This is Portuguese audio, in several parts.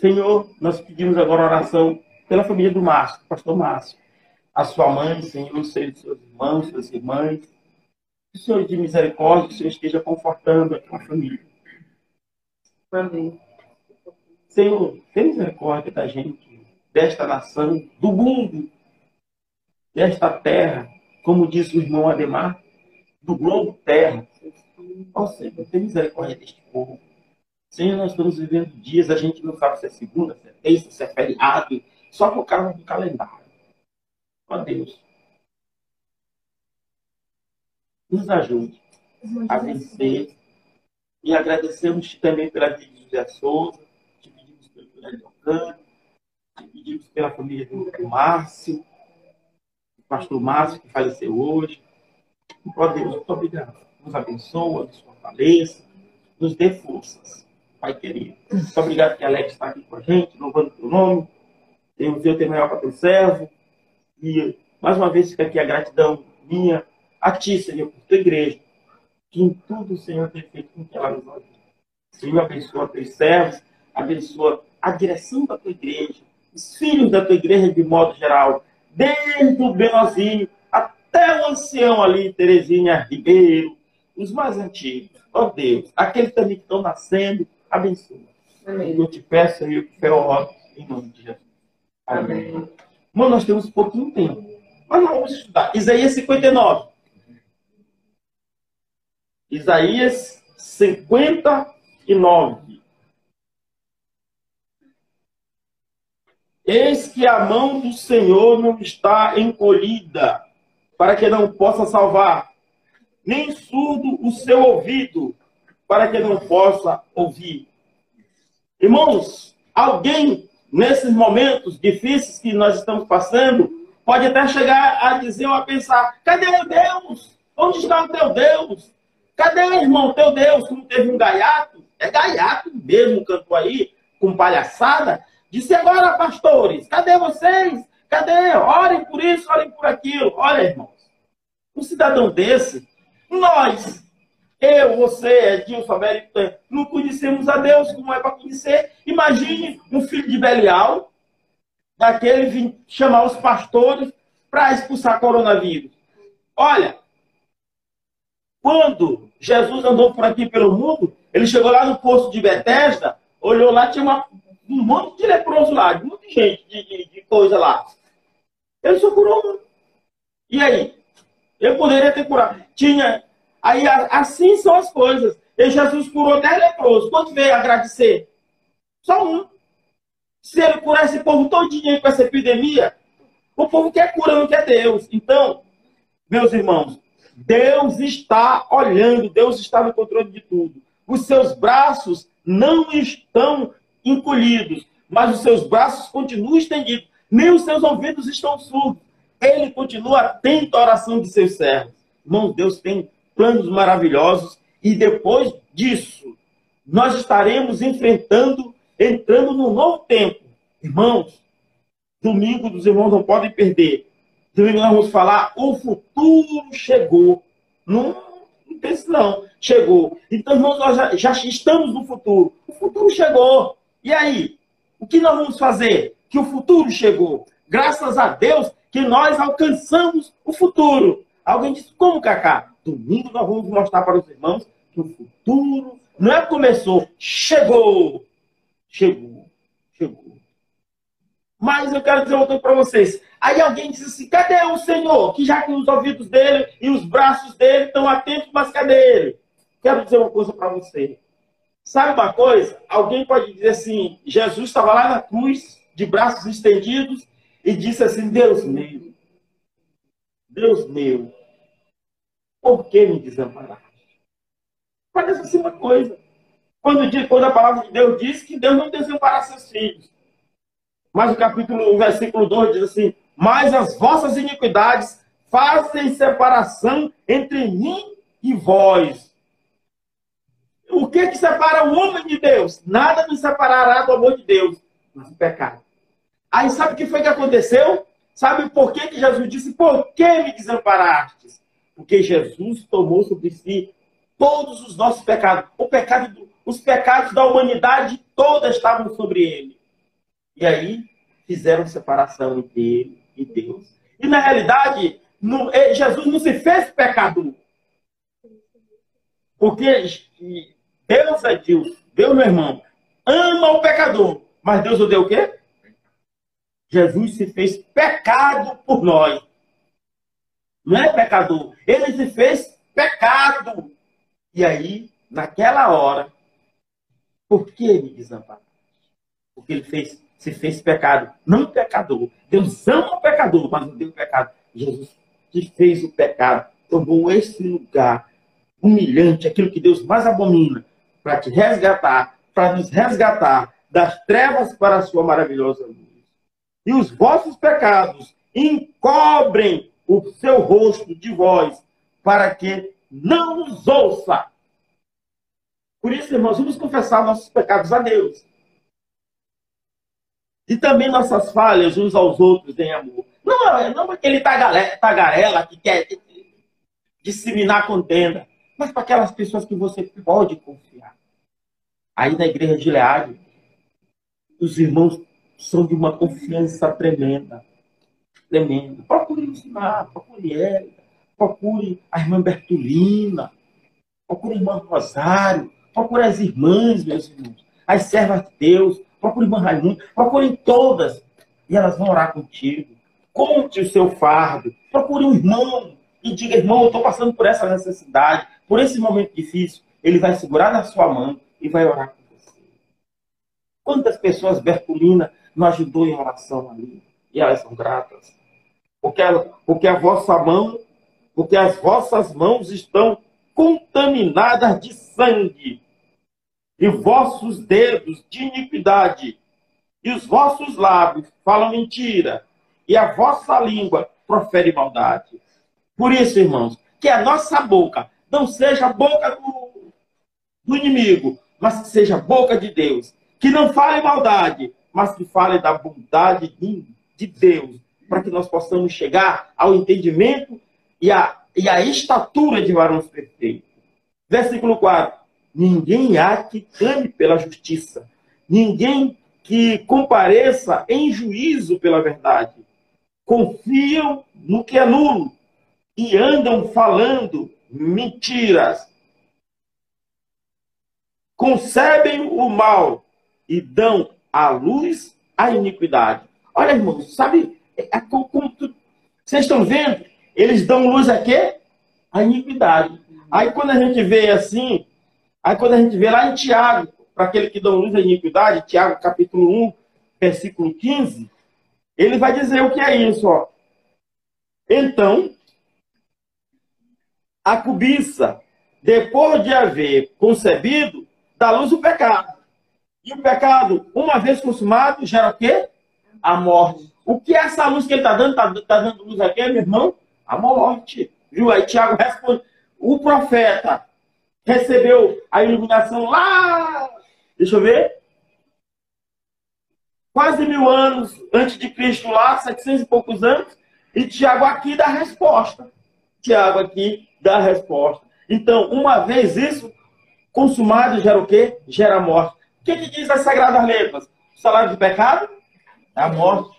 Senhor, nós pedimos agora oração pela família do Márcio, pastor Márcio. A sua mãe, Senhor, os seus irmãos, suas irmãs. Que o Senhor de misericórdia, o Senhor esteja confortando a tua família. Amém. Senhor, tem misericórdia da gente, desta nação, do mundo, desta terra, como diz o irmão Ademar, do globo terra. Ó oh, Senhor, tem misericórdia deste povo. Senhor, nós estamos vivendo dias, a gente não sabe se é segunda, se é terça, se é feriado, só por causa do calendário. Ó Deus, nos ajude a vencer. E agradecemos também pela vida de José Souza, te pedimos pelo Fernando te pedimos pela família do, do Márcio, do pastor Márcio, que faleceu hoje. Ó Deus, muito obrigado. Nos abençoa, nos fortaleça, nos dê forças Pai querido. Muito obrigado que a Alex está aqui com a gente, louvando o teu nome. Deus, eu tenho maior para teu servo. E mais uma vez fica aqui a gratidão minha a ti, Senhor, por tua igreja. Que em tudo o Senhor tem feito com que ela nos ajude. Senhor, abençoa teus servos, abençoa a direção da tua igreja, os filhos da tua igreja de modo geral, desde o Benozinho até o ancião ali, Terezinha Ribeiro, os mais antigos. Ó oh, Deus, aqueles também que estão nascendo, abençoa. Amém. Eu te peço aí o que foi oro em nome de Jesus. Amém. Amém. Irmão, nós temos pouquinho tempo. Mas nós vamos estudar. Isaías 59. Isaías 59. Eis que a mão do Senhor não está encolhida, para que não possa salvar, nem surdo o seu ouvido, para que não possa ouvir. Irmãos, alguém nesses momentos difíceis que nós estamos passando pode até chegar a dizer ou a pensar: cadê o Deus? Onde está o teu Deus? Cadê, irmão, teu Deus? Como teve um gaiato, é gaiato mesmo, cantou aí, com palhaçada. Disse agora, pastores, cadê vocês? Cadê? Orem por isso, orem por aquilo. Olha, irmãos, um cidadão desse, nós eu, você, Edilson, Américo, não conhecemos a Deus como é para conhecer. Imagine um filho de Belial, daquele vir chamar os pastores para expulsar coronavírus. Olha, quando Jesus andou por aqui pelo mundo, ele chegou lá no posto de Betesda, olhou lá, tinha uma, um monte de leproso lá, de muita gente, de, de, de coisa lá. Ele só curou um. E aí? Ele poderia ter curado. Tinha Aí assim são as coisas. E Jesus curou dez leprosos. Quanto veio agradecer? Só um. Se ele curar esse povo todinho com essa epidemia, o povo quer cura, não quer Deus. Então, meus irmãos, Deus está olhando, Deus está no controle de tudo. Os seus braços não estão encolhidos, mas os seus braços continuam estendidos. Nem os seus ouvidos estão surdos. Ele continua atento à oração de seus servos. Irmãos, Deus tem planos maravilhosos e depois disso nós estaremos enfrentando, entrando num novo tempo. Irmãos, domingo dos irmãos não podem perder. Domingo nós vamos falar, o futuro chegou. Não, não pense não, chegou. Então, irmãos, nós já, já estamos no futuro. O futuro chegou. E aí? O que nós vamos fazer? Que o futuro chegou. Graças a Deus que nós alcançamos o futuro. Alguém disse, como, Cacá? Domingo nós vamos mostrar para os irmãos que o futuro não é começou, chegou. Chegou. Chegou. Mas eu quero dizer uma coisa para vocês. Aí alguém diz assim: cadê o Senhor? Que já que os ouvidos dele e os braços dele estão atentos, mas cadê ele? Quero dizer uma coisa para você. Sabe uma coisa? Alguém pode dizer assim: Jesus estava lá na cruz, de braços estendidos, e disse assim: Deus meu, Deus meu, por que me desamparaste? Parece assim uma coisa. Quando, quando a palavra de Deus diz que Deus não desampara seus filhos. Mas o capítulo, o versículo 2 diz assim: Mas as vossas iniquidades fazem separação entre mim e vós. O que que separa o homem de Deus? Nada nos separará do amor de Deus, mas o pecado. Aí sabe o que foi que aconteceu? Sabe por que, que Jesus disse: Por que me desamparastes? Porque Jesus tomou sobre si todos os nossos pecados. O pecado do, os pecados da humanidade toda estavam sobre ele. E aí fizeram separação entre ele e Deus. E na realidade, Jesus não se fez pecador. Porque Deus é Deus, Deus, meu irmão, ama o pecador. Mas Deus odeia o quê? Jesus se fez pecado por nós. Não é pecador. Ele se fez pecado. E aí, naquela hora, por que me desamparar? Porque ele fez, se fez pecado, não pecador. Deus ama o pecador, mas não deu pecado. Jesus se fez o pecado, tomou esse lugar humilhante, aquilo que Deus mais abomina, para te resgatar, para nos resgatar das trevas para a sua maravilhosa luz. E os vossos pecados encobrem o seu rosto de vós, para que não nos ouça. Por isso, irmãos, vamos confessar nossos pecados a Deus. E também nossas falhas uns aos outros em amor. Não, não aquele tagarela que quer disseminar contenda, mas para aquelas pessoas que você pode confiar. Aí na igreja de Leade, os irmãos são de uma confiança tremenda. Tremenda. Procure ensinar, procure ela, procure a irmã Bertolina, procure a irmã Rosário, procure as irmãs, meus irmãos, as servas de Deus, procure a irmã Raimundo, procurem todas. E elas vão orar contigo. Conte o seu fardo. Procure um irmão e diga, irmão, eu estou passando por essa necessidade, por esse momento difícil. Ele vai segurar na sua mão e vai orar com você. Quantas pessoas Bertolina não ajudou em oração ali? E elas são gratas. Porque a, porque a vossa mão, porque as vossas mãos estão contaminadas de sangue, e vossos dedos de iniquidade, e os vossos lábios falam mentira, e a vossa língua profere maldade. Por isso, irmãos, que a nossa boca não seja a boca do, do inimigo, mas que seja a boca de Deus. Que não fale maldade, mas que fale da bondade de, de Deus, para que nós possamos chegar ao entendimento e a, e a estatura de varões perfeitos. Versículo 4. Ninguém há que clame pela justiça, ninguém que compareça em juízo pela verdade. Confiam no que é nulo e andam falando mentiras. Concebem o mal e dão à luz a iniquidade. Olha, irmãos, sabe é, é como tu, vocês estão vendo? Eles dão luz a quê? A iniquidade. Aí quando a gente vê assim, aí quando a gente vê lá em Tiago, para aquele que dá luz à iniquidade, Tiago capítulo 1, versículo 15, ele vai dizer o que é isso, ó. Então, a cobiça, depois de haver concebido, dá luz o pecado. E o pecado, uma vez consumado, gera o quê? A morte. O que é essa luz que ele está dando? Está tá dando luz aqui, meu irmão? A morte. Viu? Aí Tiago responde. O profeta recebeu a iluminação lá. Deixa eu ver. Quase mil anos antes de Cristo, lá, 700 e poucos anos. E Tiago aqui dá a resposta. Tiago aqui dá a resposta. Então, uma vez isso consumado, gera o quê? Gera morte. O que, que diz as Sagradas Letras? O salário do pecado a morte.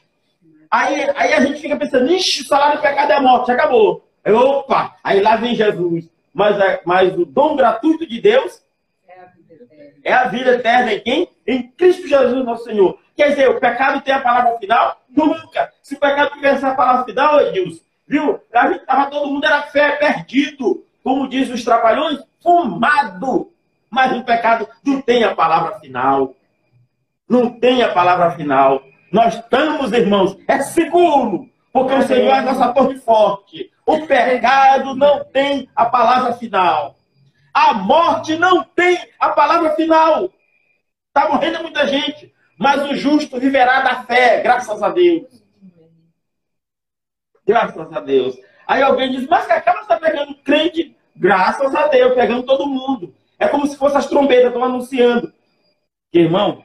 Aí, aí a gente fica pensando, ixi, o salário do pecado é a morte, acabou. Aí, opa, aí lá vem Jesus. Mas, é, mas o dom gratuito de Deus é a vida eterna em quem? Em Cristo Jesus, nosso Senhor. Quer dizer, o pecado tem a palavra final? Nunca. Se o pecado tivesse a palavra final, Edilson, Viu? A gente tava, todo mundo era fé perdido. Como diz os trapalhões, fumado. Mas o pecado não tem a palavra final. Não tem a palavra final. Nós estamos, irmãos, é seguro. Porque o Senhor é nossa torre forte. O pecado não tem a palavra final. A morte não tem a palavra final. Está morrendo muita gente. Mas o justo viverá da fé, graças a Deus. Graças a Deus. Aí alguém diz, mas você está pegando crente? Graças a Deus, pegando todo mundo. É como se fosse as trombetas, estão anunciando. Irmão,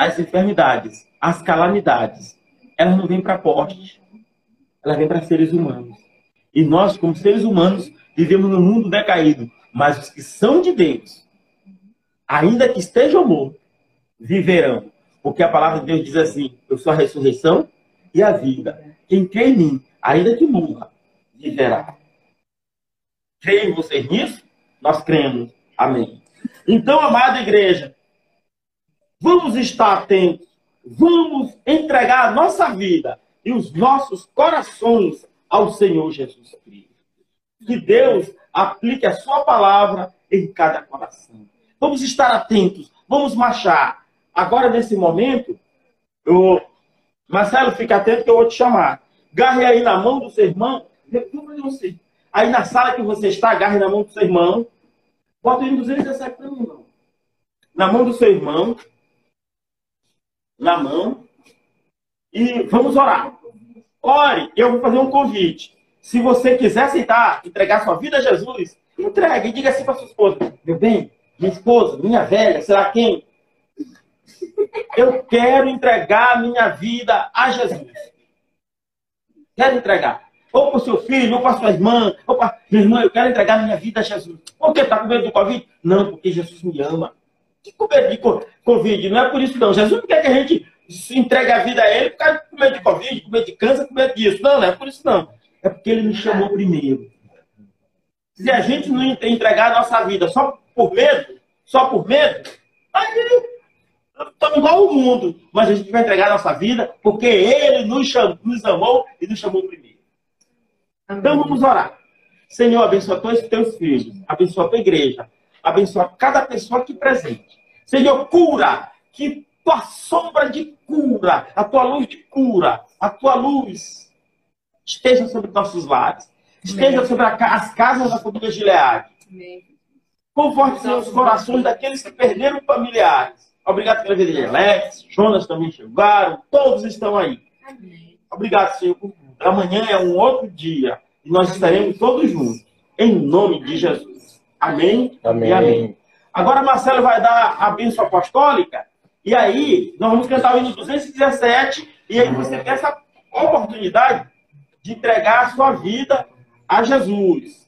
as enfermidades, as calamidades, elas não vêm para postes, elas vêm para seres humanos. E nós, como seres humanos, vivemos no mundo decaído. Mas os que são de Deus, ainda que estejam mortos, viverão. Porque a palavra de Deus diz assim: Eu sou a ressurreição e a vida. Quem crê em mim, ainda que morra, viverá. Creem vocês nisso? Nós cremos. Amém. Então, amada igreja, vamos estar atentos, vamos entregar a nossa vida e os nossos corações ao Senhor Jesus Cristo. Que Deus aplique a sua palavra em cada coração. Vamos estar atentos, vamos marchar. Agora, nesse momento, eu... Marcelo, fica atento que eu vou te chamar. Garre aí na mão do seu irmão. Aí na sala que você está, agarre na mão do seu irmão. Bota em 217 para mim, irmão. Na mão do seu irmão. Na mão. E vamos orar. Ore, eu vou fazer um convite. Se você quiser aceitar, entregar sua vida a Jesus, entregue e diga assim para sua esposa: Meu bem, minha esposa, minha velha, será quem? Eu quero entregar minha vida a Jesus. Quero entregar. Ou para o seu filho, ou para sua irmã, ou para. Minha irmã, eu quero entregar minha vida a Jesus. Por que? Está com medo do Covid? Não, porque Jesus me ama. Que com medo de Covid? Não é por isso, não. Jesus não quer que a gente se entregue a vida a Ele por causa com medo de Covid, com medo de câncer, com medo disso. Não, não é por isso, não. É porque Ele me chamou primeiro. Se a gente não entregar a nossa vida só por medo, só por medo, aí estamos igual o mundo. Mas a gente vai entregar a nossa vida porque Ele nos, chamou, nos amou e nos chamou primeiro. Então vamos orar. Senhor, abençoa todos os teus filhos, abençoa a tua igreja, abençoa cada pessoa aqui presente. Senhor, cura, que tua sombra de cura, a tua luz de cura, a tua luz esteja sobre nossos lares, esteja sobre as casas da família Gileade. Conforte os corações daqueles que perderam familiares. Obrigado pela vida de Alex, Jonas também chegaram, todos estão aí. Obrigado, Senhor, por Amanhã é um outro dia e nós estaremos todos juntos. Em nome de Jesus. Amém, amém. e amém. Agora Marcelo vai dar a bênção apostólica. E aí, nós vamos cantar o hino 217. E aí você tem essa oportunidade de entregar a sua vida a Jesus.